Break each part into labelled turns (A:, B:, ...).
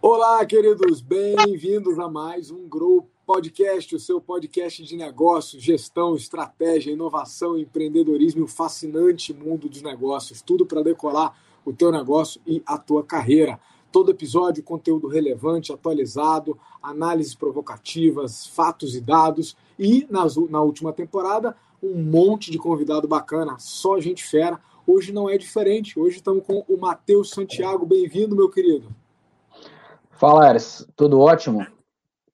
A: Olá, queridos, bem-vindos a mais um Grow Podcast, o seu podcast de negócios, gestão, estratégia, inovação, empreendedorismo o fascinante mundo dos negócios. Tudo para decolar o teu negócio e a tua carreira. Todo episódio, conteúdo relevante, atualizado, análises provocativas, fatos e dados. E nas, na última temporada, um monte de convidado bacana, só gente fera. Hoje não é diferente. Hoje estamos com o Matheus Santiago. Bem-vindo, meu querido.
B: Fala, Ares. Tudo ótimo?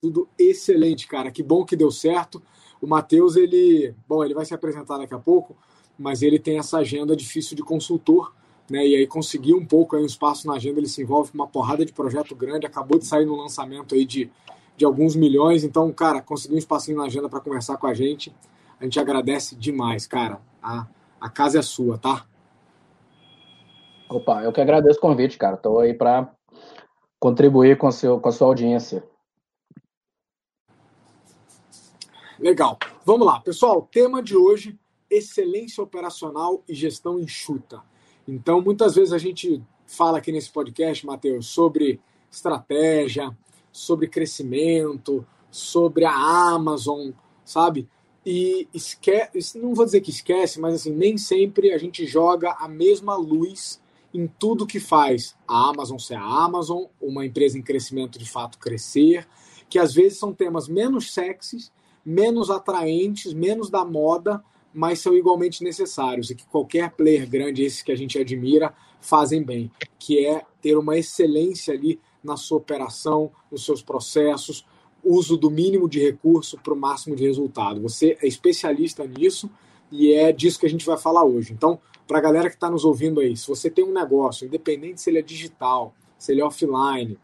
A: Tudo excelente, cara. Que bom que deu certo. O Matheus, ele, bom, ele vai se apresentar daqui a pouco, mas ele tem essa agenda difícil de consultor, né? E aí conseguiu um pouco aí um espaço na agenda, ele se envolve com uma porrada de projeto grande, acabou de sair no lançamento aí de, de alguns milhões, então, cara, conseguiu um espacinho na agenda para conversar com a gente. A gente agradece demais, cara. A, a casa é sua, tá?
B: Opa, eu que agradeço o convite, cara. Estou aí para contribuir com, seu, com a sua audiência.
A: Legal. Vamos lá, pessoal. Tema de hoje: excelência operacional e gestão enxuta. Então, muitas vezes a gente fala aqui nesse podcast, Matheus, sobre estratégia, sobre crescimento, sobre a Amazon, sabe? E esquece, não vou dizer que esquece, mas assim, nem sempre a gente joga a mesma luz em tudo que faz. A Amazon ser a Amazon, uma empresa em crescimento de fato crescer, que às vezes são temas menos sexys, menos atraentes, menos da moda, mas são igualmente necessários e que qualquer player grande, esses que a gente admira, fazem bem, que é ter uma excelência ali na sua operação, nos seus processos, uso do mínimo de recurso para o máximo de resultado. Você é especialista nisso e é disso que a gente vai falar hoje. Então, para a galera que está nos ouvindo aí, se você tem um negócio, independente se ele é digital, se ele é offline,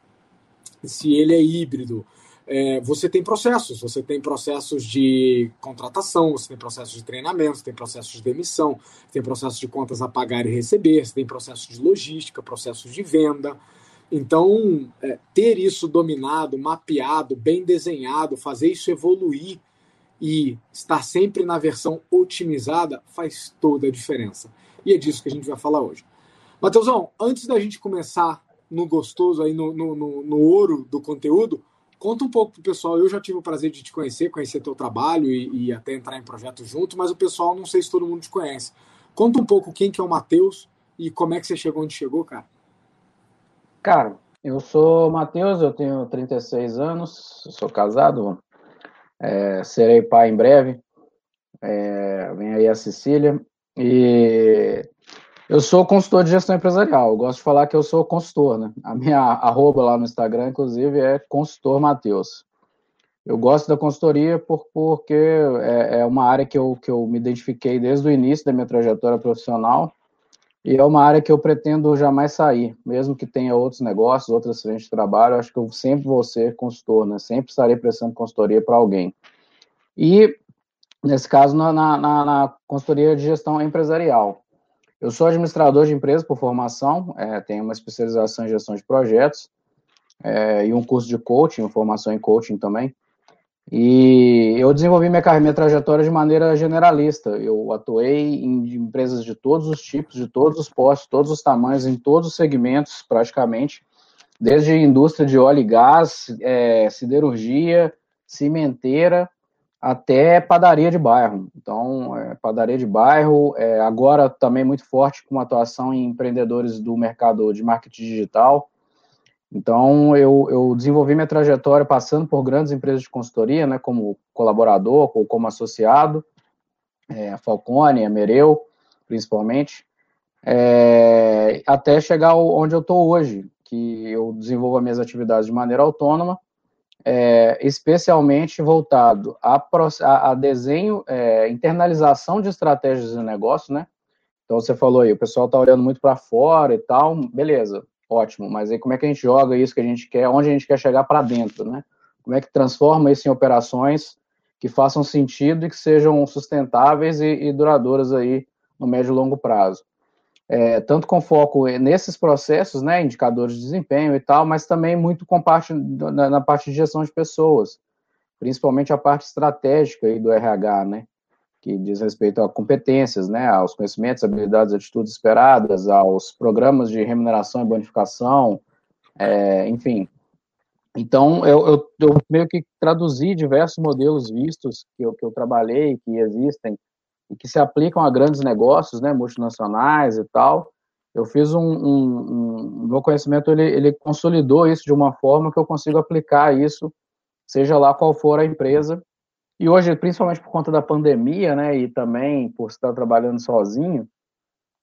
A: se ele é híbrido, é, você tem processos. Você tem processos de contratação, você tem processos de treinamento, você tem processos de demissão, você tem processos de contas a pagar e receber, você tem processos de logística, processos de venda. Então, é, ter isso dominado, mapeado, bem desenhado, fazer isso evoluir e estar sempre na versão otimizada faz toda a diferença. E é disso que a gente vai falar hoje. Matheusão, antes da gente começar no gostoso, aí no, no, no, no ouro do conteúdo, conta um pouco pro pessoal. Eu já tive o prazer de te conhecer, conhecer teu trabalho e, e até entrar em projeto junto, mas o pessoal não sei se todo mundo te conhece. Conta um pouco quem que é o Matheus e como é que você chegou onde chegou, cara.
B: Cara, eu sou Matheus, eu tenho 36 anos, sou casado, é, serei pai em breve. É, vem aí a Cecília. E eu sou consultor de gestão empresarial. Eu gosto de falar que eu sou consultor, né? A minha arroba lá no Instagram, inclusive, é consultor Matheus. Eu gosto da consultoria por, porque é, é, uma área que eu, que eu me identifiquei desde o início da minha trajetória profissional e é uma área que eu pretendo jamais sair, mesmo que tenha outros negócios, outras frentes de trabalho, acho que eu sempre vou ser consultor, né? Sempre estarei prestando consultoria para alguém. E nesse caso, na, na, na, consultoria de gestão empresarial. Eu sou administrador de empresa por formação, é, tenho uma especialização em gestão de projetos é, e um curso de coaching, formação em coaching também. E eu desenvolvi minha carreira, minha trajetória de maneira generalista. Eu atuei em empresas de todos os tipos, de todos os postos, todos os tamanhos, em todos os segmentos, praticamente, desde indústria de óleo e gás, é, siderurgia, cimenteira, até padaria de bairro. Então, é, padaria de bairro, é, agora também muito forte com atuação em empreendedores do mercado de marketing digital. Então, eu, eu desenvolvi minha trajetória passando por grandes empresas de consultoria, né, como colaborador ou como associado, é, Falcone, Mereu, principalmente, é, até chegar onde eu estou hoje, que eu desenvolvo as minhas atividades de maneira autônoma, é, especialmente voltado a, a, desenho, é, internalização de estratégias de negócio, né? Então você falou aí, o pessoal está olhando muito para fora e tal, beleza, ótimo, mas aí como é que a gente joga isso que a gente quer, onde a gente quer chegar para dentro, né? Como é que transforma isso em operações que façam sentido e que sejam sustentáveis e, e duradouras aí no médio e longo prazo é, tanto com foco nesses processos, né, indicadores de desempenho e tal, mas também muito com parte, na, na, parte de gestão de pessoas, principalmente a parte estratégica aí do RH, né. Que diz respeito a competências, né, aos conhecimentos, habilidades, atitudes esperadas, aos programas de remuneração e bonificação, é, enfim. Então, eu, eu, eu, meio que traduzi diversos modelos vistos que eu, que eu trabalhei, que existem, e que se aplicam a grandes negócios, né, multinacionais e tal. Eu fiz um, um, um meu conhecimento ele, ele consolidou isso de uma forma que eu consigo aplicar isso, seja lá qual for a empresa, e hoje, principalmente por conta da pandemia, né, e também por estar trabalhando sozinho,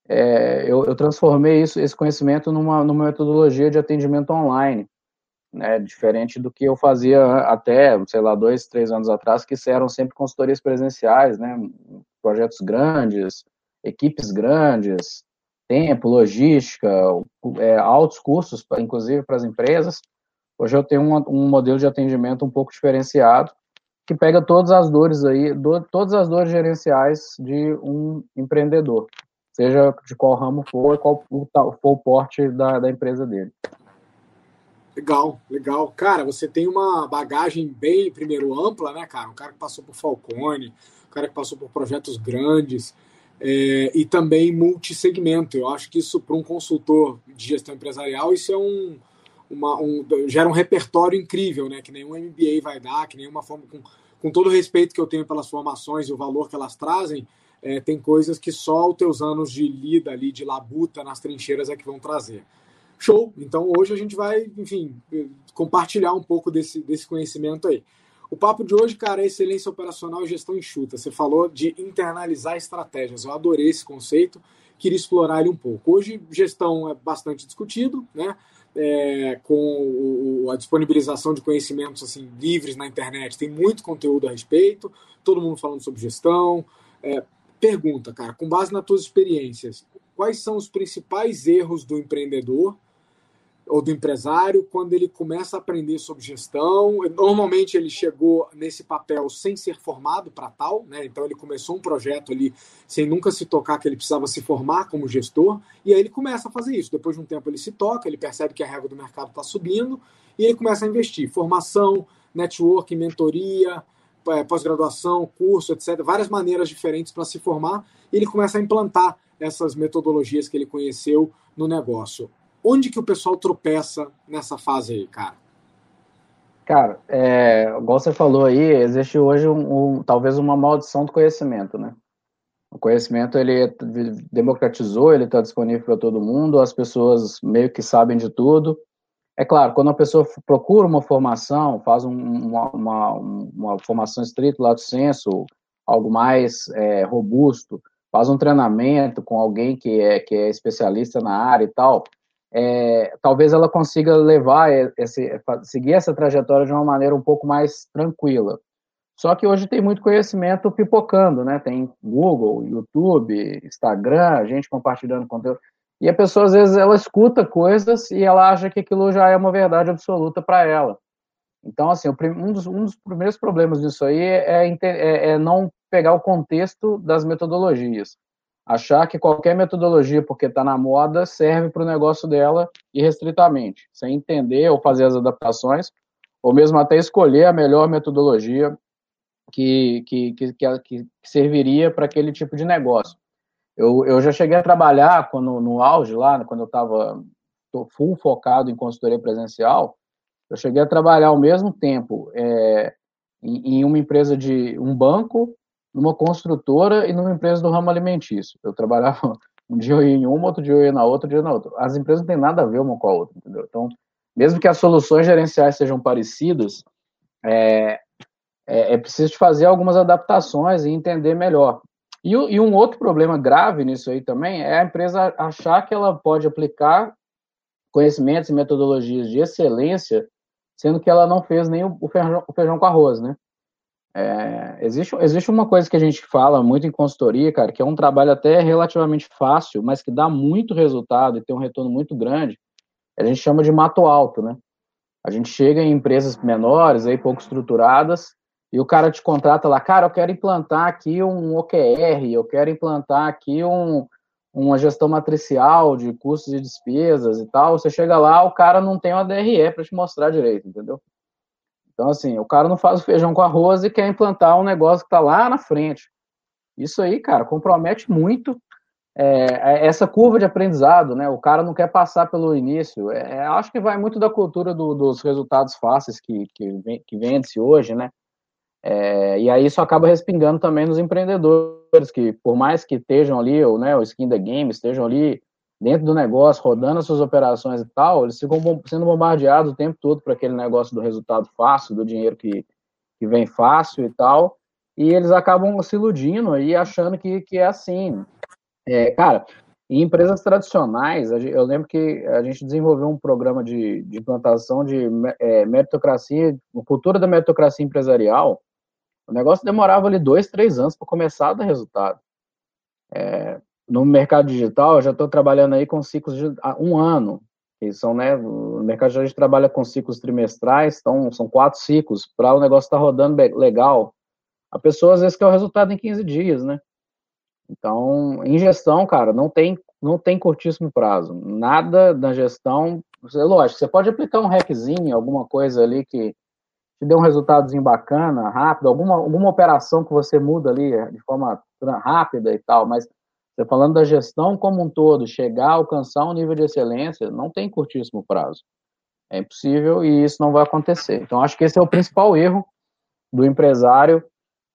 B: é, eu, eu, transformei isso, esse conhecimento numa, numa metodologia de atendimento online, né, diferente do que eu fazia até, sei lá, dois, três anos atrás, que eram sempre consultorias presenciais, né, projetos grandes, equipes grandes, tempo, logística, é, altos custos, inclusive para as empresas. Hoje eu tenho um, um modelo de atendimento um pouco diferenciado, que pega todas as dores aí, do, todas as dores gerenciais de um empreendedor, seja de qual ramo for, qual for o porte da, da empresa dele.
A: Legal, legal. Cara, você tem uma bagagem bem, primeiro, ampla, né, cara? Um cara que passou por Falcone, um cara que passou por projetos grandes é, e também multissegmento. Eu acho que isso, para um consultor de gestão empresarial, isso é um, uma, um, gera um repertório incrível, né? Que nenhum MBA vai dar, que nenhuma forma. Com, com todo o respeito que eu tenho pelas formações e o valor que elas trazem, é, tem coisas que só os teus anos de lida ali, de labuta nas trincheiras é que vão trazer. Show! Então hoje a gente vai, enfim, compartilhar um pouco desse, desse conhecimento aí. O papo de hoje, cara, é excelência operacional e gestão enxuta. Você falou de internalizar estratégias. Eu adorei esse conceito, queria explorar ele um pouco. Hoje, gestão é bastante discutido, né? É, com o, a disponibilização de conhecimentos assim livres na internet, tem muito conteúdo a respeito, todo mundo falando sobre gestão. É, pergunta, cara, com base nas tuas experiências, quais são os principais erros do empreendedor ou do empresário quando ele começa a aprender sobre gestão. Normalmente ele chegou nesse papel sem ser formado para tal, né? Então ele começou um projeto ali sem nunca se tocar que ele precisava se formar como gestor, e aí ele começa a fazer isso. Depois de um tempo ele se toca, ele percebe que a régua do mercado está subindo e ele começa a investir. Formação, network, mentoria, é, pós-graduação, curso, etc. Várias maneiras diferentes para se formar e ele começa a implantar essas metodologias que ele conheceu no negócio onde que o pessoal tropeça nessa fase aí, cara?
B: Cara, é, igual você falou aí, existe hoje um, um, talvez uma maldição do conhecimento, né? O conhecimento ele democratizou, ele está disponível para todo mundo, as pessoas meio que sabem de tudo. É claro, quando a pessoa procura uma formação, faz um, uma, uma, uma, formação estrita, lá do senso, algo mais é, robusto, faz um treinamento com alguém que é, que é especialista na área e tal, é, talvez ela consiga levar esse, seguir essa trajetória de uma maneira um pouco mais tranquila. Só que hoje tem muito conhecimento pipocando, né? Tem Google, YouTube, Instagram, gente compartilhando conteúdo. E a pessoa, às vezes, ela escuta coisas e ela acha que aquilo já é uma verdade absoluta para ela. Então, assim, um dos, um dos, primeiros problemas disso aí é, é, é não pegar o contexto das metodologias achar que qualquer metodologia, porque está na moda, serve para o negócio dela irrestritamente, sem entender ou fazer as adaptações, ou mesmo até escolher a melhor metodologia que, que, que, que serviria para aquele tipo de negócio. Eu, eu já cheguei a trabalhar quando, no auge lá, quando eu estava full focado em consultoria presencial, eu cheguei a trabalhar ao mesmo tempo é, em, em uma empresa de um banco numa construtora e numa empresa do ramo alimentício. Eu trabalhava um dia eu ia em uma, outro dia eu ia na outra, outro dia na outra. As empresas não têm nada a ver uma com a outra, entendeu? Então, mesmo que as soluções gerenciais sejam parecidas, é, é, é preciso fazer algumas adaptações e entender melhor. E, e, um outro problema grave nisso aí também é a empresa achar que ela pode aplicar conhecimentos e metodologias de excelência, sendo que ela não fez nem o feijão, o feijão com arroz, né? É, existe, existe uma coisa que a gente fala muito em consultoria, cara, que é um trabalho até relativamente fácil, mas que dá muito resultado e tem um retorno muito grande. A gente chama de mato alto, né? A gente chega em empresas menores, aí pouco estruturadas, e o cara te contrata lá, cara, eu quero implantar aqui um OKR, eu quero implantar aqui um, uma gestão matricial de custos e despesas e tal. Você chega lá, o cara não tem uma DRE para te mostrar direito, entendeu? Então, assim, o cara não faz o feijão com arroz e quer implantar um negócio que está lá na frente. Isso aí, cara, compromete muito é, é, essa curva de aprendizado, né? O cara não quer passar pelo início. É, é acho que vai muito da cultura do, dos resultados fáceis que, que, que vende-se hoje, né? É, e aí isso acaba respingando também nos empreendedores, que por mais que estejam ali, ou né, o skin the game, estejam ali dentro do negócio, rodando as suas operações e tal, eles ficam sendo bombardeados o tempo todo para aquele negócio do resultado fácil, do dinheiro que, que vem fácil e tal, e eles acabam se iludindo e achando que, que é assim. É, cara, em empresas tradicionais, eu lembro que a gente desenvolveu um programa de, de implantação de é, meritocracia, cultura da meritocracia empresarial. O negócio demorava ali dois, três anos para começar a dar resultado. É, no mercado digital, eu já estou trabalhando aí com ciclos de um ano. Que são, né, no mercado a gente trabalha com ciclos trimestrais, então são quatro ciclos para o negócio estar tá rodando legal. A pessoa às vezes quer o resultado em 15 dias, né? Então, em gestão, cara, não tem, não tem curtíssimo prazo. Nada na gestão. Lógico, você pode aplicar um hackzinho, alguma coisa ali que te dê um resultadozinho bacana, rápido, alguma, alguma operação que você muda ali de forma rápida e tal, mas você falando da gestão como um todo, chegar a alcançar um nível de excelência, não tem curtíssimo prazo. É impossível e isso não vai acontecer. Então, acho que esse é o principal erro do empresário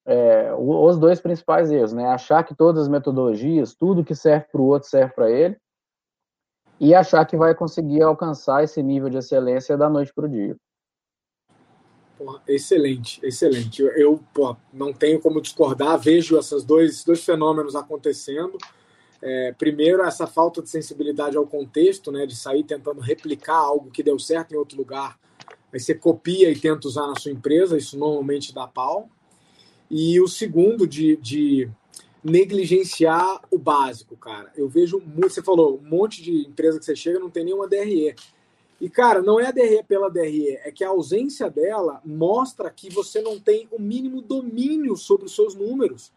B: é, os dois principais erros, né? Achar que todas as metodologias, tudo que serve para o outro serve para ele, e achar que vai conseguir alcançar esse nível de excelência da noite para o dia.
A: Porra, excelente, excelente. Eu, eu porra, não tenho como discordar, vejo esses dois, dois fenômenos acontecendo. É, primeiro, essa falta de sensibilidade ao contexto, né, de sair tentando replicar algo que deu certo em outro lugar, aí você copia e tenta usar na sua empresa, isso normalmente dá pau e o segundo de, de negligenciar o básico, cara. Eu vejo muito, você falou, um monte de empresa que você chega não tem nenhuma DRE. E, cara, não é a DRE pela DRE, é que a ausência dela mostra que você não tem o mínimo domínio sobre os seus números,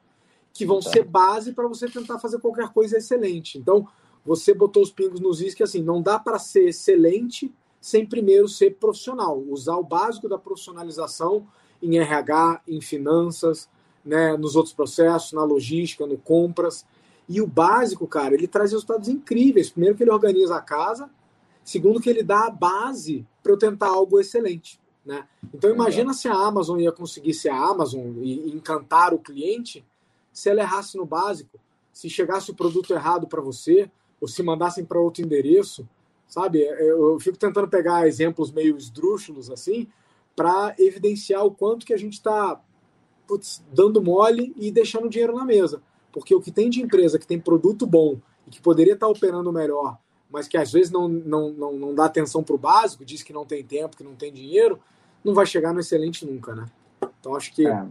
A: que vão ser base para você tentar fazer qualquer coisa excelente. Então, você botou os pingos nos is que, assim, não dá para ser excelente sem primeiro ser profissional. Usar o básico da profissionalização em RH, em finanças, né, nos outros processos, na logística, no compras. E o básico, cara, ele traz resultados incríveis. Primeiro que ele organiza a casa, segundo que ele dá a base para eu tentar algo excelente. Né? Então imagina se a Amazon ia conseguir ser a Amazon e encantar o cliente se ela errasse no básico, se chegasse o produto errado para você, ou se mandassem para outro endereço, sabe? Eu fico tentando pegar exemplos meio esdrúxulos assim, para evidenciar o quanto que a gente está dando mole e deixando dinheiro na mesa. Porque o que tem de empresa que tem produto bom e que poderia estar tá operando melhor, mas que às vezes não, não, não, não dá atenção para o básico, diz que não tem tempo, que não tem dinheiro, não vai chegar no excelente nunca, né? Então acho que. É,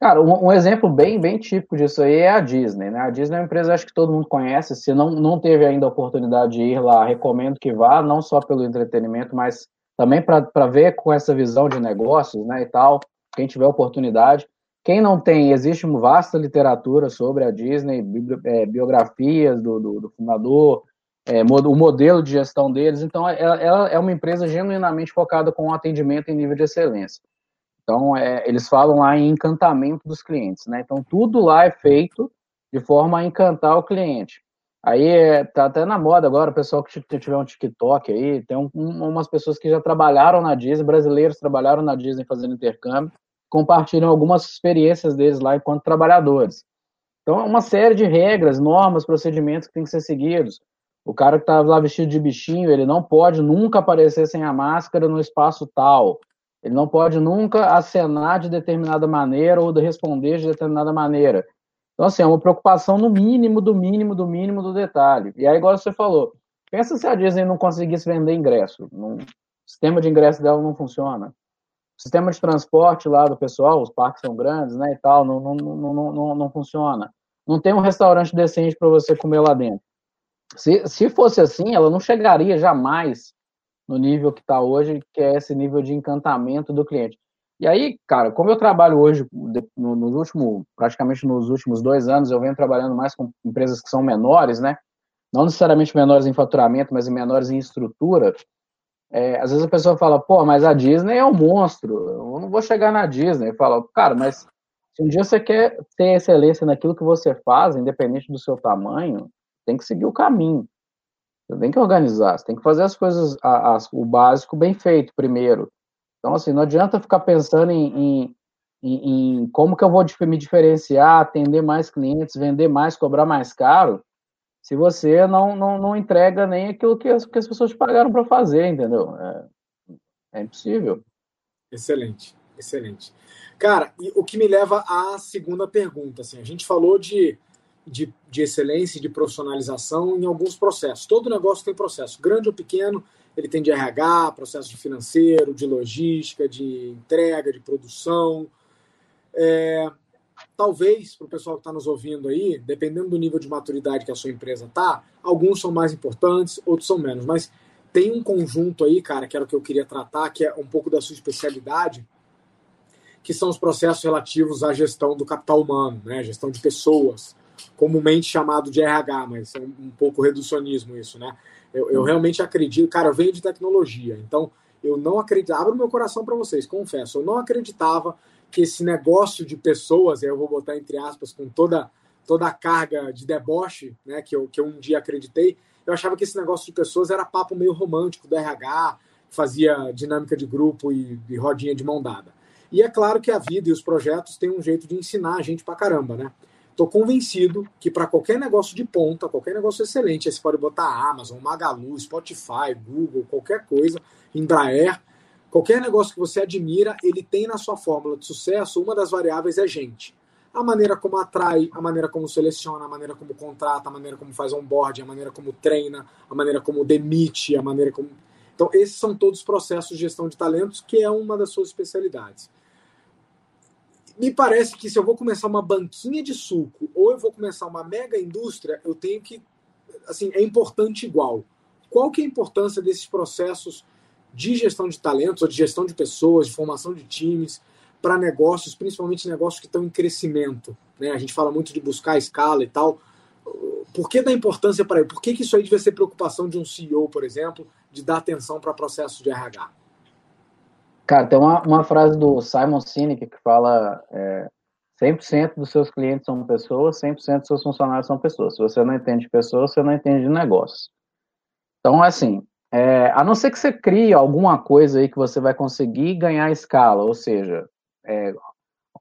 B: Cara, um, um, exemplo bem, bem típico disso aí é a Disney, né? A Disney é uma empresa acho que todo mundo conhece. Se não, não teve ainda a oportunidade de ir lá, recomendo que vá, não só pelo entretenimento, mas também para ver com essa visão de negócios, né, e tal, quem tiver oportunidade. Quem não tem, existe uma vasta literatura sobre a Disney, é, biografias do, do, do fundador, é, o modelo de gestão deles. Então, ela, ela, é uma empresa genuinamente focada com um atendimento em nível de excelência. Então, é, eles falam lá em encantamento dos clientes, né? Então, tudo lá é feito de forma a encantar o cliente. Aí tá até na moda agora, o pessoal que tiver um TikTok aí, tem um, umas pessoas que já trabalharam na Disney, brasileiros trabalharam na Disney fazendo intercâmbio, compartilham algumas experiências deles lá enquanto trabalhadores. Então, é uma série de regras, normas, procedimentos que tem que ser seguidos. O cara que tá lá vestido de bichinho, ele não pode nunca aparecer sem a máscara no espaço tal. Ele não pode nunca acenar de determinada maneira ou responder de determinada maneira. Então, assim, é uma preocupação no mínimo, do mínimo, do mínimo do detalhe. E aí, igual você falou, pensa se a Disney não conseguisse vender ingresso. o sistema de ingresso dela não funciona. O sistema de transporte lá do pessoal, os parques são grandes, né, e tal, não, não, não, não, não funciona. Não tem um restaurante decente para você comer lá dentro. Se, se fosse assim, ela não chegaria jamais no nível que está hoje, que é esse nível de encantamento do cliente. E aí, cara, como eu trabalho hoje, no, nos últimos, praticamente nos últimos dois anos, eu venho trabalhando mais com empresas que são menores, né? Não necessariamente menores em faturamento, mas menores em estrutura. É, às vezes a pessoa fala, pô, mas a Disney é um monstro, eu não vou chegar na Disney. Eu falo, cara, mas Se um dia você quer ter excelência naquilo que você faz, independente do seu tamanho, tem que seguir o caminho. Você tem que organizar, você tem que fazer as coisas, as, o básico bem feito primeiro. Então, assim, não adianta ficar pensando em, em, em, como que eu vou me diferenciar, atender mais clientes, vender mais, cobrar mais caro, se você não, não, não entrega nem aquilo que as, que as pessoas pagaram para fazer, entendeu? É, é impossível.
A: Excelente, excelente. Cara, e o que me leva à segunda pergunta, assim, a gente falou de de, de excelência e de profissionalização em alguns processos. Todo negócio tem processo, grande ou pequeno, ele tem de RH, processo de financeiro, de logística, de entrega, de produção. É, talvez, para o pessoal que está nos ouvindo aí, dependendo do nível de maturidade que a sua empresa está, alguns são mais importantes, outros são menos. Mas tem um conjunto aí, cara, que era o que eu queria tratar, que é um pouco da sua especialidade, que são os processos relativos à gestão do capital humano, né? gestão de pessoas, comumente chamado de RH, mas é um, pouco reducionismo isso, né? Eu, eu, realmente acredito, cara, eu venho de tecnologia, então eu não acredito, abro meu coração para vocês, confesso, eu não acreditava que esse negócio de pessoas, eu vou botar entre aspas, com toda, toda a carga de deboche, né, que eu, que eu um dia acreditei, eu achava que esse negócio de pessoas era papo meio romântico do RH, fazia dinâmica de grupo e, e rodinha de mão dada. E é claro que a vida e os projetos têm um jeito de ensinar a gente pra caramba, né? Estou convencido que para qualquer negócio de ponta, qualquer negócio excelente, você pode botar Amazon, Magalu, Spotify, Google, qualquer coisa, Embraer, qualquer negócio que você admira, ele tem na sua fórmula de sucesso, uma das variáveis é gente. A maneira como atrai, a maneira como seleciona, a maneira como contrata, a maneira como faz onboard, a maneira como treina, a maneira como demite, a maneira como. Então, esses são todos processos de gestão de talentos, que é uma das suas especialidades me parece que se eu vou começar uma banquinha de suco ou eu vou começar uma mega indústria, eu tenho que, assim, é importante igual. Qual que é a importância desses processos de gestão de talentos, ou de gestão de pessoas, de formação de times, para negócios, principalmente negócios que estão em crescimento? Né? A gente fala muito de buscar escala e tal. Por que da importância para ele? Por que, que isso aí deve ser preocupação de um CEO, por exemplo, de dar atenção para processos de RH?
B: Cara, tem uma, uma frase do Simon Sinek que fala é, 100% dos seus clientes são pessoas, 100% dos seus funcionários são pessoas. Se você não entende pessoas, você não entende de negócio. Então, assim, é, a não ser que você crie alguma coisa aí que você vai conseguir ganhar escala, ou seja, é,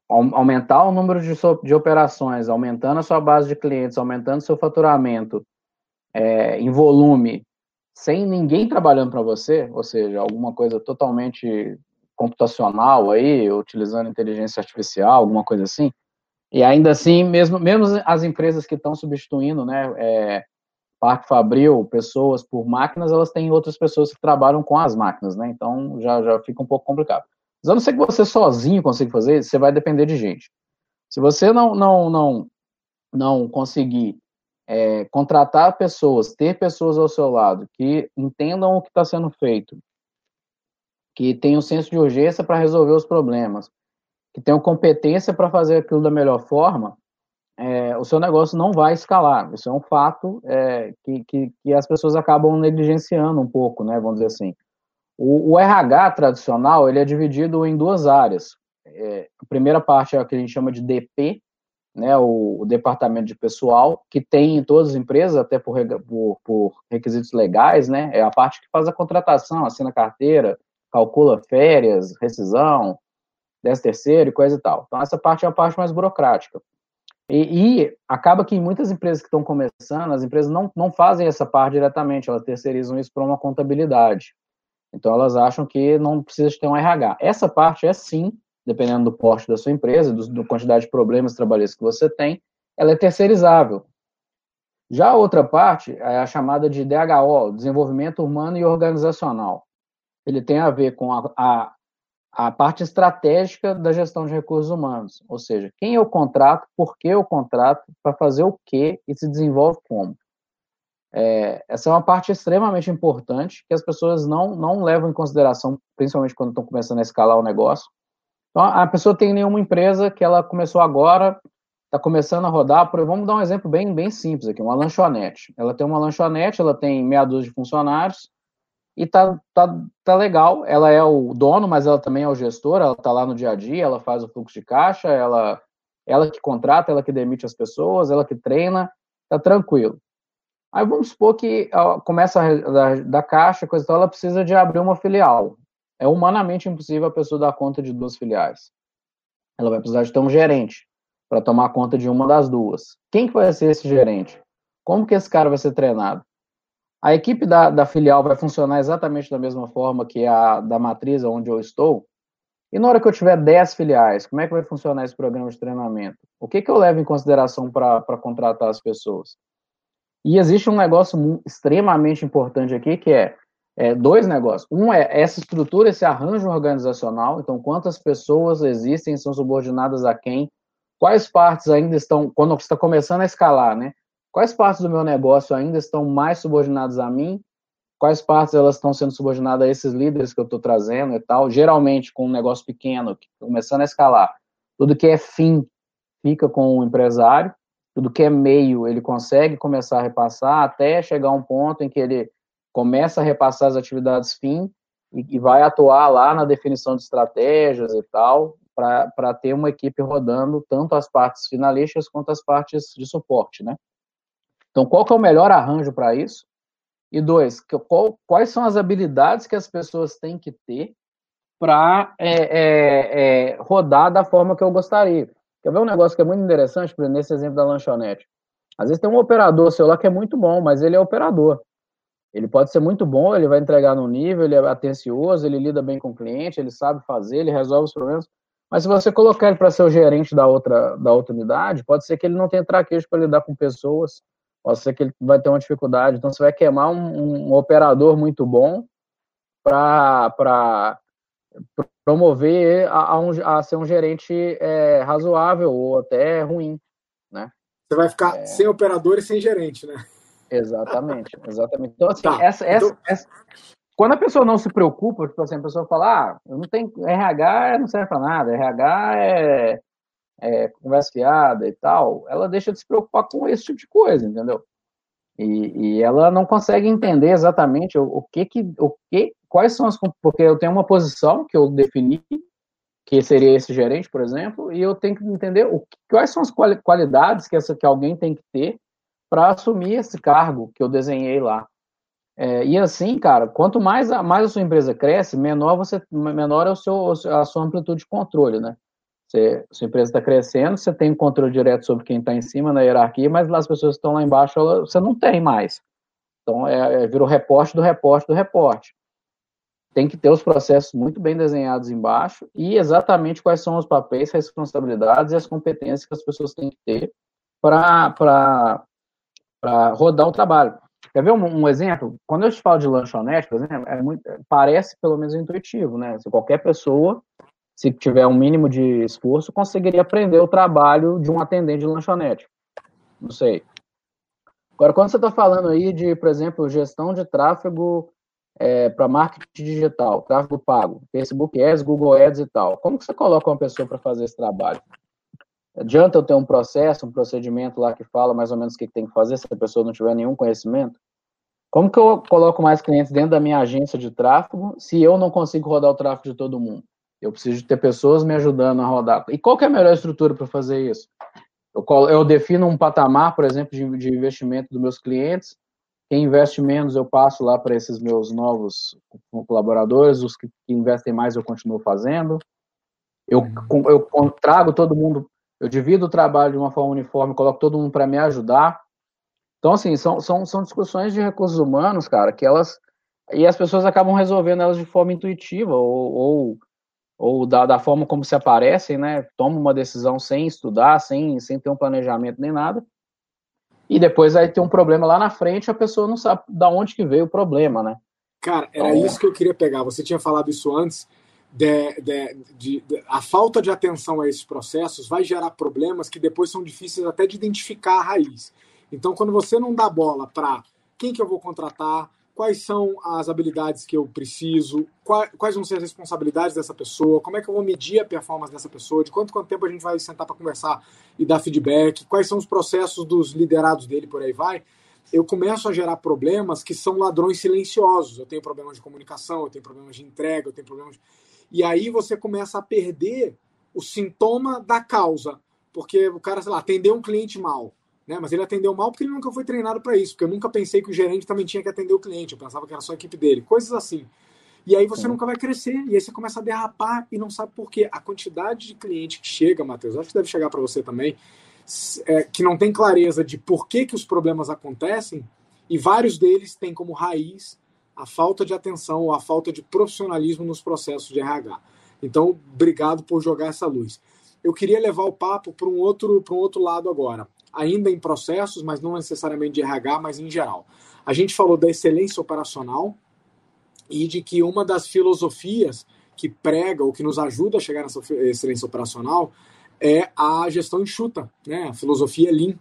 B: aumentar o número de, de, operações, aumentando a sua base de clientes, aumentando seu faturamento é, em volume, sem ninguém trabalhando para você, ou seja, alguma coisa totalmente computacional aí, utilizando inteligência artificial, alguma coisa assim. E ainda assim, mesmo, mesmo as empresas que estão substituindo, né, é, Parque Fabril, pessoas por máquinas, elas têm outras pessoas que trabalham com as máquinas, né? Então já, já fica um pouco complicado. Mas a não ser que você sozinho consiga fazer, você vai depender de gente. Se você não não não não conseguir é, contratar pessoas, ter pessoas ao seu lado que entendam o que está sendo feito, que tenham senso de urgência para resolver os problemas, que tenham competência para fazer aquilo da melhor forma, é, o seu negócio não vai escalar. Isso é um fato é, que, que, que, as pessoas acabam negligenciando um pouco, né? Vamos dizer assim. O, o RH tradicional ele é dividido em duas áreas. É, a primeira parte é o que a gente chama de DP, né, o, o, departamento de pessoal, que tem em todas as empresas, até por, por, por requisitos legais, né? É a parte que faz a contratação, assina carteira, calcula férias, rescisão, décimo terceiro e coisa e tal. Então, essa parte é a parte mais burocrática. E, e, acaba que muitas empresas que estão começando, as empresas não, não fazem essa parte diretamente, elas terceirizam isso para uma contabilidade. Então, elas acham que não precisa ter um RH. Essa parte é sim, dependendo do porte da sua empresa, da quantidade de problemas trabalhistas que você tem, ela é terceirizável. Já a outra parte é a chamada de DHO, Desenvolvimento Humano e Organizacional ele tem a ver com a, a, a parte estratégica da gestão de recursos humanos, ou seja, quem eu contrato, por que eu contrato, para fazer o que e se desenvolve como. É, essa é uma parte extremamente importante que as pessoas não, não levam em consideração, principalmente quando estão começando a escalar o negócio. Então, a pessoa tem nenhuma empresa que ela começou agora, está começando a rodar, por, vamos dar um exemplo bem, bem simples aqui, uma lanchonete. Ela tem uma lanchonete, ela tem meia dúzia de funcionários, e tá, tá, tá legal. Ela é o dono, mas ela também é o gestor, ela tá lá no dia a dia, ela faz o fluxo de caixa, ela ela que contrata, ela que demite as pessoas, ela que treina, tá tranquilo. Aí vamos supor que começa a, da, da caixa, coisa tal, ela precisa de abrir uma filial. É humanamente impossível a pessoa dar conta de duas filiais. Ela vai precisar de ter um gerente para tomar conta de uma das duas. Quem que vai ser esse gerente? Como que esse cara vai ser treinado? A equipe da, da filial vai funcionar exatamente da mesma forma que a da matriz onde eu estou? E na hora que eu tiver 10 filiais, como é que vai funcionar esse programa de treinamento? O que, que eu levo em consideração para contratar as pessoas? E existe um negócio extremamente importante aqui, que é, é, dois negócios. Um é essa estrutura, esse arranjo organizacional. Então, quantas pessoas existem, são subordinadas a quem? Quais partes ainda estão, quando você está começando a escalar, né? Quais partes do meu negócio ainda estão mais subordinadas a mim quais partes elas estão sendo subordinadas a esses líderes que eu estou trazendo e tal. Geralmente, com um negócio pequeno, começando a escalar, tudo que é fim fica com o empresário, tudo que é meio ele consegue começar a repassar até chegar a um ponto em que ele começa a repassar as atividades fim e, e vai atuar lá na definição de estratégias e tal, para ter uma equipe rodando tanto as partes finalistas quanto as partes de suporte, né? Então, qual que é o melhor arranjo para isso? E dois, qual, quais são as habilidades que as pessoas têm que ter para é, é, é, rodar da forma que eu gostaria. Quer ver um negócio que é muito interessante, por exemplo, nesse exemplo da lanchonete? Às vezes tem um operador seu lá que é muito bom, mas ele é operador. Ele pode ser muito bom, ele vai entregar no nível, ele é atencioso, ele lida bem com o cliente, ele sabe fazer, ele resolve os problemas. Mas se você colocar ele para ser o gerente da outra, da outra unidade, pode ser que ele não tenha traquejo para lidar com pessoas, pode ser que ele vai ter uma dificuldade. Então, você vai queimar um, um operador muito bom para promover a, a, um, a, ser um gerente é, razoável ou até ruim, né?
A: Você vai ficar é... sem operador e sem gerente, né?
B: Exatamente, exatamente. Então, assim, tá. essa, essa, então... essa, quando a pessoa não se preocupa, tipo assim, a pessoa fala, ah, eu não tenho, RH não serve para nada, RH é, é, conversa fiada e tal, ela deixa de se preocupar com esse tipo de coisa, entendeu? E, e ela não consegue entender exatamente o, o, que que, o que, quais são as, porque eu tenho uma posição que eu defini, que seria esse gerente, por exemplo, e eu tenho que entender o, quais são as qualidades que, essa, que alguém tem que ter para assumir esse cargo que eu desenhei lá. É, e assim, cara, quanto mais a, mais a sua empresa cresce, menor você menor é o seu, a sua amplitude de controle, né? Você, sua empresa está crescendo, você tem um controle direto sobre quem está em cima na hierarquia, mas as pessoas que estão lá embaixo ela, você não tem mais. Então, é, é, virou reporte do reporte do reporte. Tem que ter os processos muito bem desenhados embaixo e exatamente quais são os papéis, responsabilidades e as competências que as pessoas têm que ter para rodar o trabalho. Quer ver um, um, exemplo? Quando eu te falo de lanchonete, por exemplo, é muito, parece pelo menos intuitivo, né? Se qualquer pessoa se tiver um mínimo de esforço, conseguiria aprender o trabalho de um atendente de lanchonete. Não sei. Agora, quando você está falando aí de, por exemplo, gestão de tráfego é, para marketing digital, tráfego pago, Facebook Ads, Google Ads e tal, como que você coloca uma pessoa para fazer esse trabalho? Adianta eu ter um processo, um procedimento lá que fala mais ou menos o que tem que fazer se a pessoa não tiver nenhum conhecimento? Como que eu coloco mais clientes dentro da minha agência de tráfego se eu não consigo rodar o tráfego de todo mundo? Eu preciso ter pessoas me ajudando a rodar. E qual é a melhor estrutura para fazer isso? Eu, eu, defino um patamar, por exemplo, de, de investimento dos meus clientes. Quem investe menos, eu passo lá para esses meus novos colaboradores. Os que, que investem mais, eu continuo fazendo. Eu, uhum. eu trago todo mundo, eu divido o trabalho de uma forma uniforme, coloco todo mundo para me ajudar. Então, assim, são, são, são discussões de recursos humanos, cara, que elas. E as pessoas acabam resolvendo elas de forma intuitiva, ou, ou ou da, da forma como se aparecem, né? Toma uma decisão sem estudar, sem, sem ter um planejamento nem nada. E depois aí tem um problema lá na frente, a pessoa não sabe da onde que veio o problema, né?
A: Cara, era então, isso que eu queria pegar. Você tinha falado isso antes. De, de, de, de, a falta de atenção a esses processos vai gerar problemas que depois são difíceis até de identificar a raiz. Então, quando você não dá bola para quem que eu vou contratar, quais são as habilidades que eu preciso, quais vão ser as responsabilidades dessa pessoa, como é que eu vou medir a performance dessa pessoa, de quanto quanto tempo a gente vai sentar para conversar e dar feedback, quais são os processos dos liderados dele, por aí vai, eu começo a gerar problemas que são ladrões silenciosos. Eu tenho problemas de comunicação, eu tenho problemas de entrega, eu tenho problemas. De... E aí você começa a perder o sintoma da causa. porque o cara, sei lá, atendeu um cliente mal. Né? Mas ele atendeu mal porque ele nunca foi treinado para isso, porque eu nunca pensei que o gerente também tinha que atender o cliente, eu pensava que era só a equipe dele, coisas assim. E aí você nunca vai crescer, e aí você começa a derrapar e não sabe por quê. A quantidade de cliente que chega, Matheus, acho que deve chegar para você também, é, que não tem clareza de por que, que os problemas acontecem, e vários deles têm como raiz a falta de atenção ou a falta de profissionalismo nos processos de RH. Então, obrigado por jogar essa luz. Eu queria levar o papo para um outro para um outro lado agora, ainda em processos, mas não necessariamente de RH, mas em geral. A gente falou da excelência operacional e de que uma das filosofias que prega ou que nos ajuda a chegar nessa excelência operacional é a gestão enxuta, né? A filosofia Lean,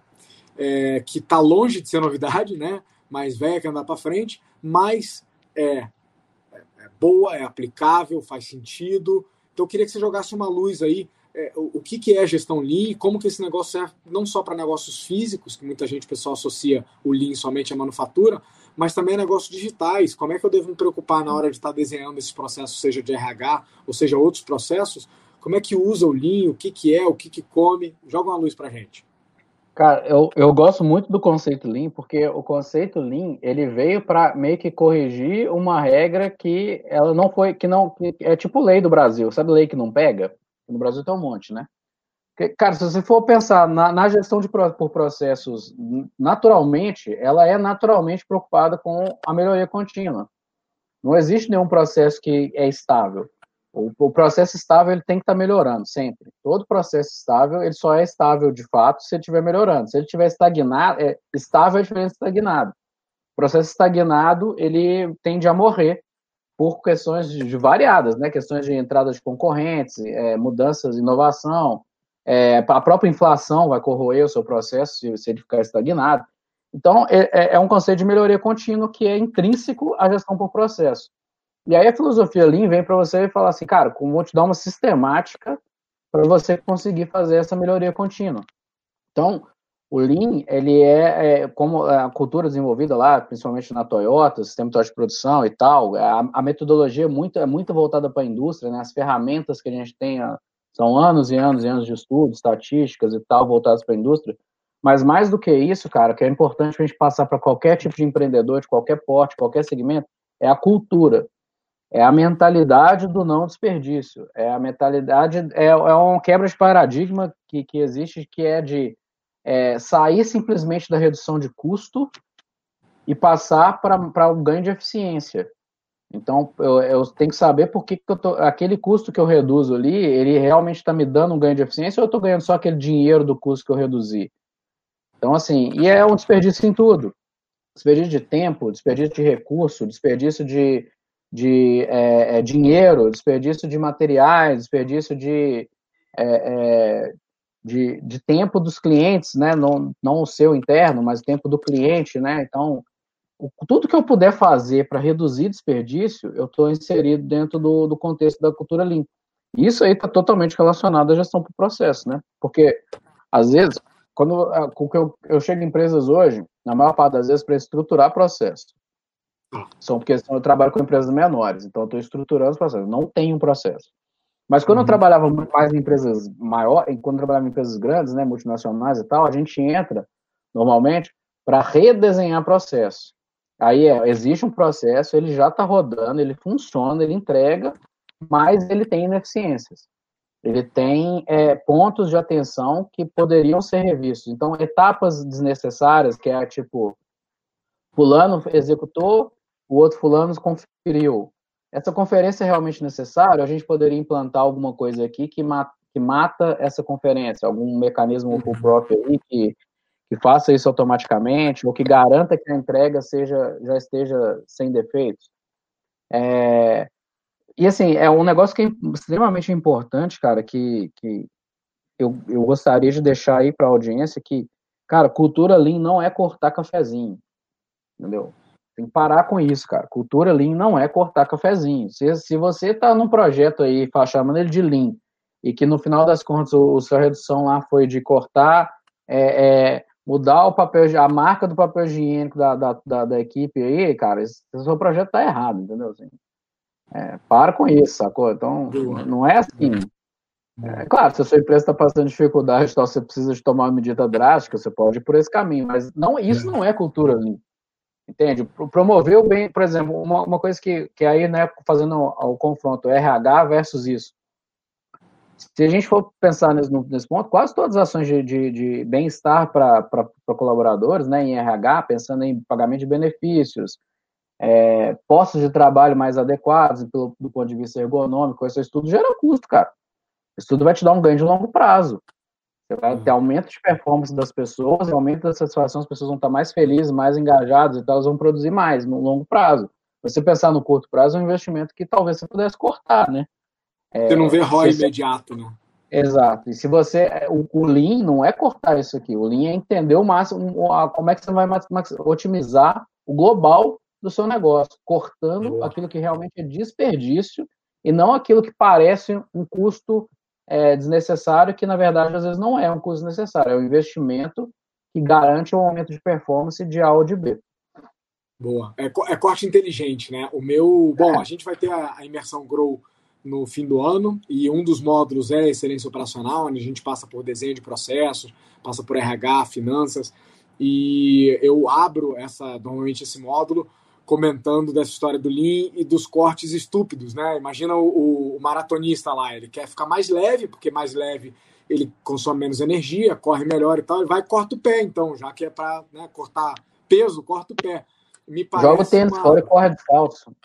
A: é, que está longe de ser novidade, né? Mais velha que andar para frente, mas é, é, é, boa, é aplicável, faz sentido. Então eu queria que você jogasse uma luz aí é, o, o que, que é gestão Lean e como que esse negócio serve não só para negócios físicos, que muita gente pessoal associa o Lean somente à manufatura, mas também a negócios digitais. Como é que eu devo me preocupar na hora de estar desenhando esse processo, seja de RH ou seja outros processos? Como é que usa o Lean, o que, que é, o que, que come? Joga uma luz para gente.
B: Cara, eu, eu gosto muito do conceito Lean, porque o conceito Lean, ele veio para meio que corrigir uma regra que ela não foi, que não, que é tipo lei do Brasil, sabe lei que não pega? No Brasil tem um monte, né? Porque, cara, se você for pensar na, na gestão de, por processos, naturalmente, ela é naturalmente preocupada com a melhoria contínua. Não existe nenhum processo que é estável. O, o, processo estável ele tem que estar tá melhorando sempre. Todo processo estável ele só é estável de fato se ele estiver melhorando. Se ele estiver estagnado, é, estável é diferente de estagnado. O processo estagnado ele tende a morrer por questões variadas, né? Questões de entrada de concorrentes, é, mudanças, inovação, é, a própria inflação vai corroer o seu processo se, se ele ficar estagnado. Então, é, é, é um conceito de melhoria contínua que é intrínseco à gestão por processo. E aí a filosofia Lean vem para você e falar assim, cara, vou te dar uma sistemática para você conseguir fazer essa melhoria contínua. Então, o Lean, ele é, é, como a cultura desenvolvida lá, principalmente na Toyota, sistema de produção e tal, a, a metodologia é muito, é muito voltada para a indústria, né? As ferramentas que a gente tem são anos e anos e anos de estudo, estatísticas e tal, voltadas para a indústria. Mas mais do que isso, cara, que é importante a gente passar para qualquer tipo de empreendedor, de qualquer porte, qualquer segmento, é a cultura é a mentalidade do não desperdício, é a mentalidade, é, é um quebra de paradigma que, que existe, que é de é, sair simplesmente da redução de custo e passar para o ganho de eficiência. Então, eu, eu, tenho que saber por que, que tô, aquele custo que eu reduzo ali, ele realmente está me dando um ganho de eficiência ou eu estou ganhando só aquele dinheiro do custo que eu reduzi? Então, assim, e é um desperdício em tudo. Desperdício de tempo, desperdício de recurso, desperdício de, de é, é, dinheiro, desperdício de materiais, desperdício de, é, é, de, de, tempo dos clientes, né? Não, não o seu interno, mas o tempo do cliente, né? Então, o, tudo que eu puder fazer para reduzir desperdício, eu estou inserido dentro do, do contexto da cultura limpa. Isso aí está totalmente relacionado à gestão por processo, né? Porque, às vezes, quando eu, eu chego em empresas hoje, na maior parte das vezes, para estruturar processo. São porque eu trabalho com empresas menores, então eu estou estruturando os processos. Não tem um processo. Mas quando uhum. eu trabalhava muito mais em empresas maiores, quando eu trabalhava em empresas grandes, né, multinacionais e tal, a gente entra normalmente para redesenhar processo. Aí é, existe um processo, ele já está rodando, ele funciona, ele entrega, mas ele tem ineficiências. Ele tem é, pontos de atenção que poderiam ser revistos. Então, etapas desnecessárias, que é tipo, fulano executou, o outro fulano conferiu. Essa conferência é realmente necessária? A gente poderia implantar alguma coisa aqui que mata, que mata essa conferência, algum mecanismo uhum. próprio aí que, que faça isso automaticamente ou que garanta que a entrega seja já esteja sem defeitos. É, e assim, é um negócio que é extremamente importante, cara, que, que eu, eu gostaria de deixar aí para a audiência que, cara, cultura Lean não é cortar cafezinho, entendeu? Tem que parar com isso, cara. Cultura Lean não é cortar cafezinho. Se, se você está num projeto aí, chamando ele de Lean, e que no final das contas o, o sua redução lá foi de cortar, é, é, mudar o papel, a marca do papel higiênico da, da, da, da equipe aí, cara, esse, esse seu projeto tá errado, entendeu? Assim, é, para com isso, sacou? Então, não é assim. É, claro, se a sua empresa está passando dificuldade, então você precisa de tomar uma medida drástica, você pode ir por esse caminho, mas não, isso não é cultura Lean. Entende? Promover o bem, por exemplo, uma, uma coisa que, que aí, né, fazendo o, confronto RH versus isso. Se a gente for pensar nesse, nesse ponto, quase todas as ações de, de, de bem-estar para colaboradores, né, em RH, pensando em pagamento de benefícios, é, postos de trabalho mais adequados pelo, do ponto de vista ergonômico, esse estudo gera custo, cara. Isso tudo vai te dar um ganho de longo prazo. Vai ter aumento de performance das pessoas, aumento da satisfação, as pessoas vão estar mais felizes, mais engajadas e tal, elas vão produzir mais no longo prazo. Você pensar no curto prazo é um investimento que talvez você pudesse cortar, né?
A: É, você não vê ROI imediato, né?
B: Exato. E se você. O, o Lean não é cortar isso aqui. O Lean é entender o máximo como é que você vai otimizar o global do seu negócio, cortando Boa. aquilo que realmente é desperdício e não aquilo que parece um custo é, desnecessário, que na verdade às vezes não é um custo necessário, é um investimento que garante um aumento de performance de A ou de B.
A: Boa. É, é corte inteligente, né? O meu. Bom, é. a gente vai ter a, a, imersão Grow no fim do ano e um dos módulos é excelência operacional, onde a gente passa por desenho de processos, passa por RH, finanças. E eu abro essa normalmente esse módulo comentando dessa história do Lean e dos cortes estúpidos, né? Imagina o, o, maratonista lá, ele quer ficar mais leve, porque mais leve ele consome menos energia, corre melhor e tal, ele vai e corta o pé, então, já que é para né, cortar peso, corta o pé.
B: Me parece Joga o tênis uma... fora e corre descalço.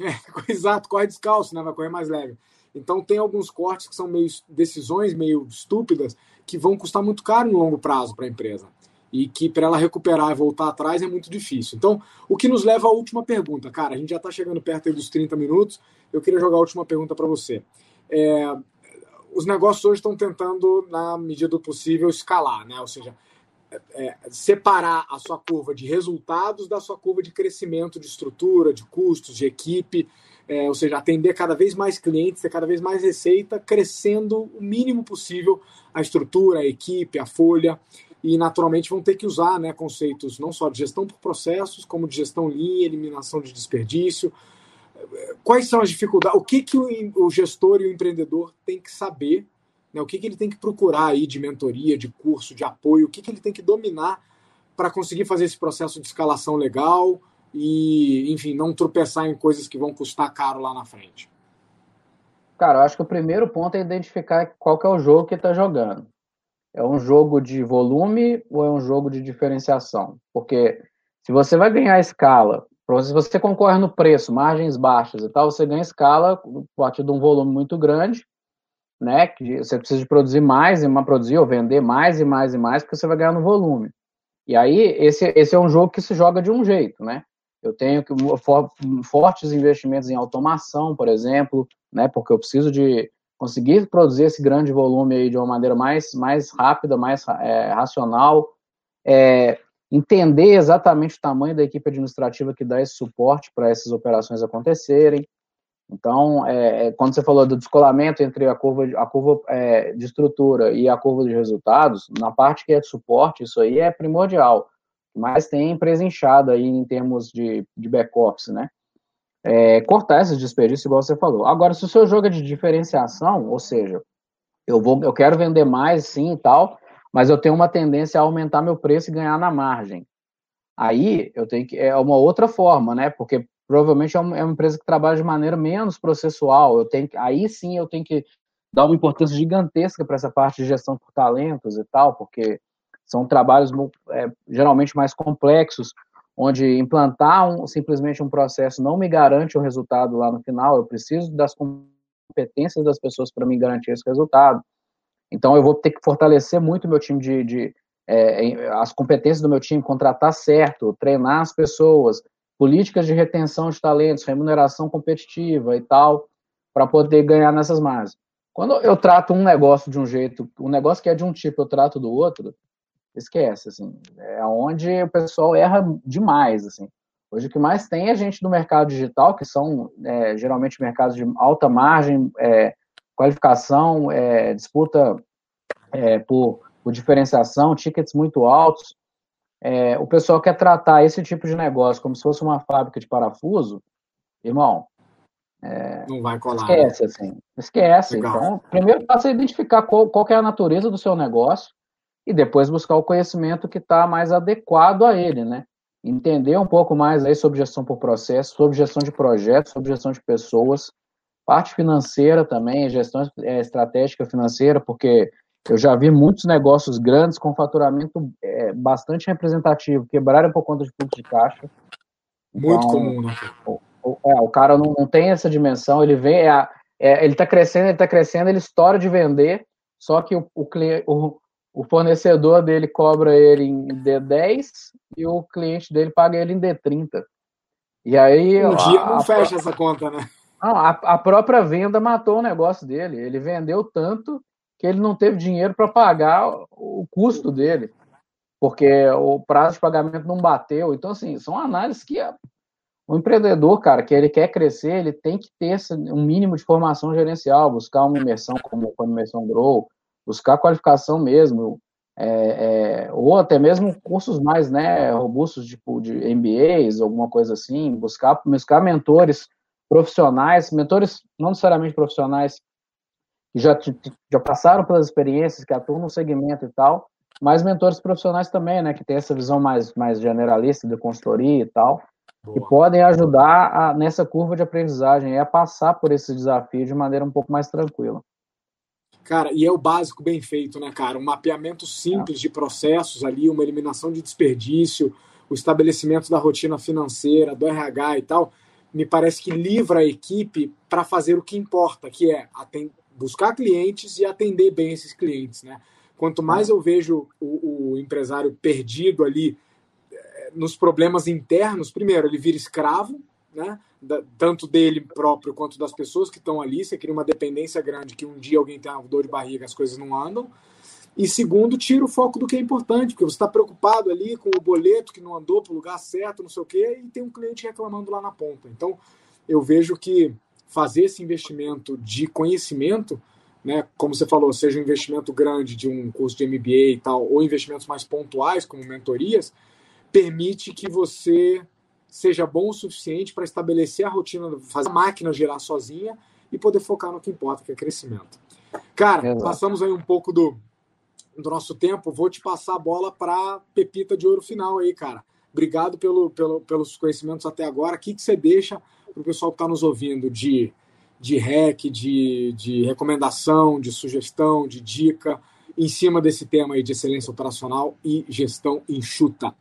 A: É, exato, corre descalço, né? Vai correr mais leve. Então tem alguns cortes que são meio decisões meio estúpidas que vão custar muito caro no longo prazo para a empresa e que para ela recuperar e voltar atrás é muito difícil. Então, o que nos leva à última pergunta, cara, a gente já está chegando perto dos 30 minutos, eu queria jogar a última pergunta para você. É, os negócios hoje estão tentando, na medida do possível, escalar, né? ou seja, é, separar a sua curva de resultados da sua curva de crescimento de estrutura, de custos, de equipe, é, ou seja, atender cada vez mais clientes, ter cada vez mais receita, crescendo o mínimo possível a estrutura, a equipe, a folha e naturalmente vão ter que usar né, conceitos não só de gestão por processos, como de gestão linha, eliminação de desperdício. Quais são as dificuldades? O que, que o, gestor e o empreendedor tem que saber? Né, o que, que ele tem que procurar aí de mentoria, de curso, de apoio? O que, que ele tem que dominar para conseguir fazer esse processo de escalação legal e, enfim, não tropeçar em coisas que vão custar caro lá na frente?
B: Cara, eu acho que o primeiro ponto é identificar qual que é o jogo que está jogando. É um jogo de volume ou é um jogo de diferenciação? Porque se você vai ganhar escala, se você concorre no preço, margens baixas e tal, você ganha escala a partir de um volume muito grande, né? Que você precisa de produzir mais e mais, produzir ou vender mais e mais e mais, porque você vai ganhar no volume. E aí, esse, esse é um jogo que se joga de um jeito, né? Eu tenho que, for, fortes investimentos em automação, por exemplo, né? Porque eu preciso de conseguir produzir esse grande volume aí de uma maneira mais, mais rápida, mais é, racional, é, entender exatamente o tamanho da equipe administrativa que dá esse suporte para essas operações acontecerem. Então, é, é, quando você falou do descolamento entre a curva, a curva é, de estrutura e a curva de resultados, na parte que é de suporte, isso aí é primordial. Mas tem empresa inchada aí em termos de, de back-office, né? É, cortar esses desperdícios, igual você falou. Agora, se o seu jogo é de diferenciação, ou seja, eu vou, eu quero vender mais, sim e tal, mas eu tenho uma tendência a aumentar meu preço e ganhar na margem. Aí eu tenho que é uma outra forma, né? Porque provavelmente é uma, é uma empresa que trabalha de maneira menos processual. Eu tenho aí sim eu tenho que dar uma importância gigantesca para essa parte de gestão por talentos e tal, porque são trabalhos é, geralmente mais complexos onde implantar um, simplesmente um processo não me garante o resultado lá no final, eu preciso das competências das pessoas para me garantir esse resultado. Então, eu vou ter que fortalecer muito o meu time de, de é, as competências do meu time, contratar certo, treinar as pessoas, políticas de retenção de talentos, remuneração competitiva e tal, para poder ganhar nessas margens. Quando eu trato um negócio de um jeito, um negócio que é de um tipo, eu trato do outro, esquece, assim, é onde o pessoal erra demais, assim. Hoje o que mais tem é gente do mercado digital, que são é, geralmente mercados de alta margem, é, qualificação, é, disputa é, por, por, diferenciação, tickets muito altos. É, o pessoal quer tratar esse tipo de negócio como se fosse uma fábrica de parafuso, irmão, é,
A: não vai colar.
B: Esquece, né? assim. Esquece. Legal. Então, primeiro passa a identificar qual, qual é a natureza do seu negócio e depois buscar o conhecimento que está mais adequado a ele, né? Entender um pouco mais aí sobre gestão por processo, sobre gestão de projetos, sobre gestão de pessoas, parte financeira também, gestão é, estratégica financeira, porque eu já vi muitos negócios grandes com faturamento é, bastante representativo quebrarem por conta de fluxo de caixa.
A: Muito então, comum, né?
B: É, o cara não, não, tem essa dimensão, ele vem, é, é, ele está crescendo, ele está crescendo, ele estoura de vender, só que o, o, o, fornecedor dele cobra ele em D10 e o cliente dele paga ele em D30. E aí.
A: Um a, dia não fecha a, essa conta, né?
B: Não, a, a própria venda matou o negócio dele. Ele vendeu tanto que ele não teve dinheiro para pagar o custo dele, porque o prazo de pagamento não bateu. Então, assim, são análises que o empreendedor, cara, que ele quer crescer, ele tem que ter um mínimo de formação gerencial, buscar uma imersão como a imersão Grow, buscar qualificação mesmo, é, é, ou até mesmo cursos mais né, robustos, tipo de MBAs, alguma coisa assim, buscar, buscar mentores profissionais, mentores não necessariamente profissionais, que já, já passaram pelas experiências, que atuam no segmento e tal, mas mentores profissionais também, né, que tem essa visão mais, mais generalista de consultoria e tal, Boa. que podem ajudar a, nessa curva de aprendizagem a passar por esse desafio de maneira um pouco mais tranquila.
A: Cara, e é o básico bem feito, né, cara? Um mapeamento simples de processos ali, uma eliminação de desperdício, o estabelecimento da rotina financeira, do RH e tal, me parece que livra a equipe para fazer o que importa, que é buscar clientes e atender bem esses clientes, né? Quanto mais eu vejo o, o empresário perdido ali nos problemas internos, primeiro, ele vira escravo, né? Da, tanto dele próprio quanto das pessoas que estão ali. Você cria uma dependência grande que um dia alguém tem uma dor de barriga, as coisas não andam. E segundo, tira o foco do que é importante, porque você está preocupado ali com o boleto que não andou para o lugar certo, não sei o quê, e tem um cliente reclamando lá na ponta. Então, eu vejo que fazer esse investimento de conhecimento, né, como você falou, seja um investimento grande de um curso de MBA e tal, ou investimentos mais pontuais, como mentorias, permite que você seja bom o suficiente para estabelecer a rotina, fazer a máquina girar sozinha e poder focar no que importa, que é crescimento. Cara, Exato. passamos aí um pouco do, do nosso tempo. Vou te passar a bola para Pepita de Ouro final aí, cara. Obrigado pelo, pelo, pelos conhecimentos até agora. O que, que você deixa para o pessoal que está nos ouvindo de, de rec, de, de recomendação, de sugestão, de dica em cima desse tema aí de excelência operacional e gestão enxuta?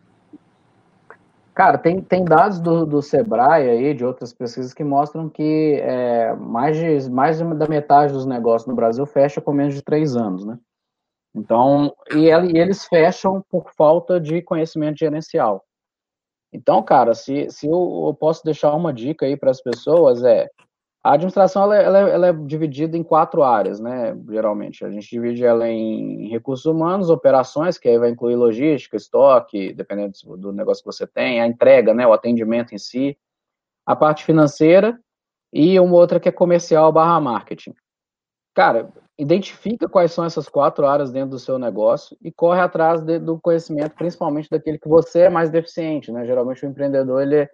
B: Cara, tem, tem dados do, do Sebrae aí, de outras pesquisas, que mostram que é, mais, de, mais da metade dos negócios no Brasil fecha com menos de três anos, né? Então, e, e eles fecham por falta de conhecimento gerencial. Então, cara, se, se eu, eu posso deixar uma dica aí para as pessoas, é a administração ela, é, ela, é, ela, é dividida em quatro áreas, né? Geralmente a gente divide ela em recursos humanos, operações, que aí vai incluir logística, estoque, dependendo do negócio que você tem, a entrega, né? O atendimento em si, a parte financeira e uma outra que é comercial/barra marketing. Cara, identifica quais são essas quatro áreas dentro do seu negócio e corre atrás de, do conhecimento, principalmente daquele que você é mais deficiente, né? Geralmente o empreendedor ele é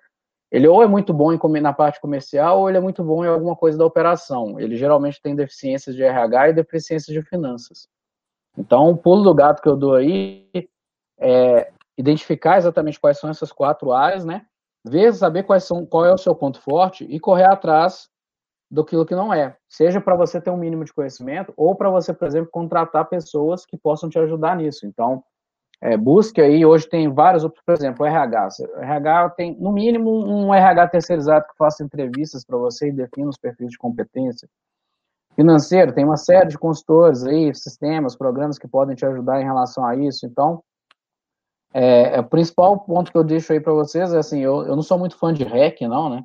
B: ele ou é muito bom em, na parte comercial ou ele é muito bom em alguma coisa da operação. Ele geralmente tem deficiências de RH e deficiências de finanças. Então, o pulo do gato que eu dou aí é identificar exatamente quais são essas quatro áreas, né? Ver, saber quais são, qual é o seu ponto forte e correr atrás do que não é. Seja para você ter um mínimo de conhecimento ou para você, por exemplo, contratar pessoas que possam te ajudar nisso. Então, é, busque aí, hoje tem vários outros, por exemplo, o RH. O RH tem, no mínimo, um RH terceirizado que faça entrevistas para você e defina os perfis de competência. Financeiro, tem uma série de consultores aí, sistemas, programas que podem te ajudar em relação a isso. Então, é, é o principal ponto que eu deixo aí para vocês é assim, eu, eu não sou muito fã de REC, não, né?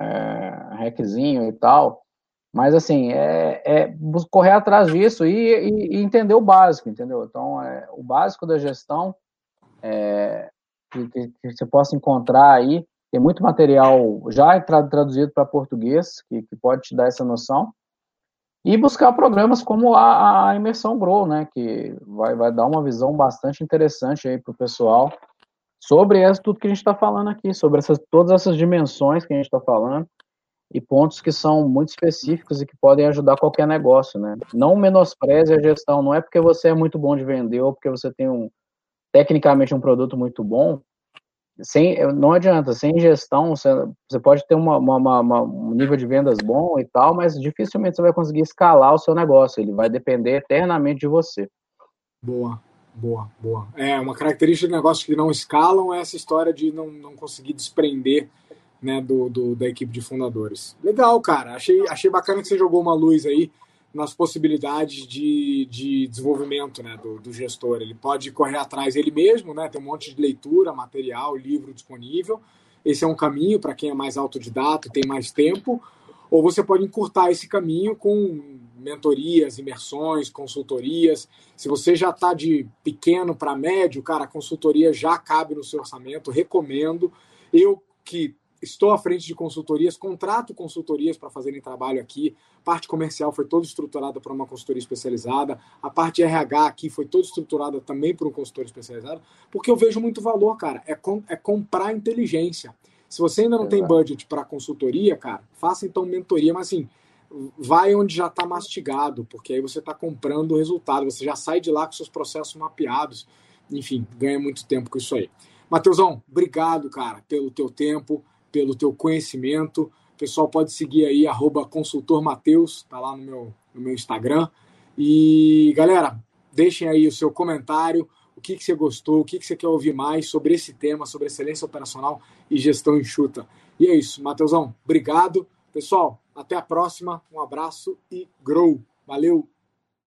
B: É, RECzinho e tal, mas, assim, é, é correr atrás disso e, e, e, entender o básico, entendeu? Então, é, o básico da gestão é, que, que, você possa encontrar aí, tem muito material já traduzido para português, que, que, pode te dar essa noção, e buscar programas como a, a Imersão Grow, né, que vai, vai dar uma visão bastante interessante aí para o pessoal sobre tudo que a gente está falando aqui, sobre essas, todas essas dimensões que a gente está falando, e pontos que são muito específicos e que podem ajudar qualquer negócio, né? Não menospreze a gestão, não é porque você é muito bom de vender ou porque você tem um tecnicamente um produto muito bom, sem, não adianta, sem gestão, você, você pode ter uma, uma, uma, um nível de vendas bom e tal, mas dificilmente você vai conseguir escalar o seu negócio, ele vai depender eternamente de você.
A: Boa, boa, boa. É, uma característica de negócios que não escalam é essa história de não, não conseguir desprender né, do, do, da equipe de fundadores. Legal, cara. Achei, achei bacana que você jogou uma luz aí nas possibilidades de, de desenvolvimento né, do, do, gestor. Ele pode correr atrás ele mesmo, né, tem um monte de leitura, material, livro disponível. Esse é um caminho para quem é mais autodidata, tem mais tempo. Ou você pode encurtar esse caminho com mentorias, imersões, consultorias. Se você já está de pequeno para médio, cara, a consultoria já cabe no seu orçamento, recomendo. Eu que estou à frente de consultorias, contrato consultorias para fazerem trabalho aqui. A parte comercial foi toda estruturada por uma consultoria especializada. A parte RH aqui foi toda estruturada também por um consultor especializado, porque eu vejo muito valor, cara. É, com, é comprar inteligência. Se você ainda não tem budget para consultoria, cara, faça então mentoria, mas assim, vai onde já está mastigado, porque aí você está comprando o resultado, você já sai de lá com seus processos mapeados. Enfim, ganha muito tempo com isso aí. Mateusão, obrigado, cara, pelo teu tempo pelo teu conhecimento. O pessoal pode seguir aí, arroba consultor tá lá no meu, no meu Instagram. E, galera, deixem aí o seu comentário, o que, que você gostou, o que, que você quer ouvir mais sobre esse tema, sobre excelência operacional e gestão enxuta. E é isso, Mateusão, obrigado. Pessoal, até a próxima, um abraço e grow. Valeu!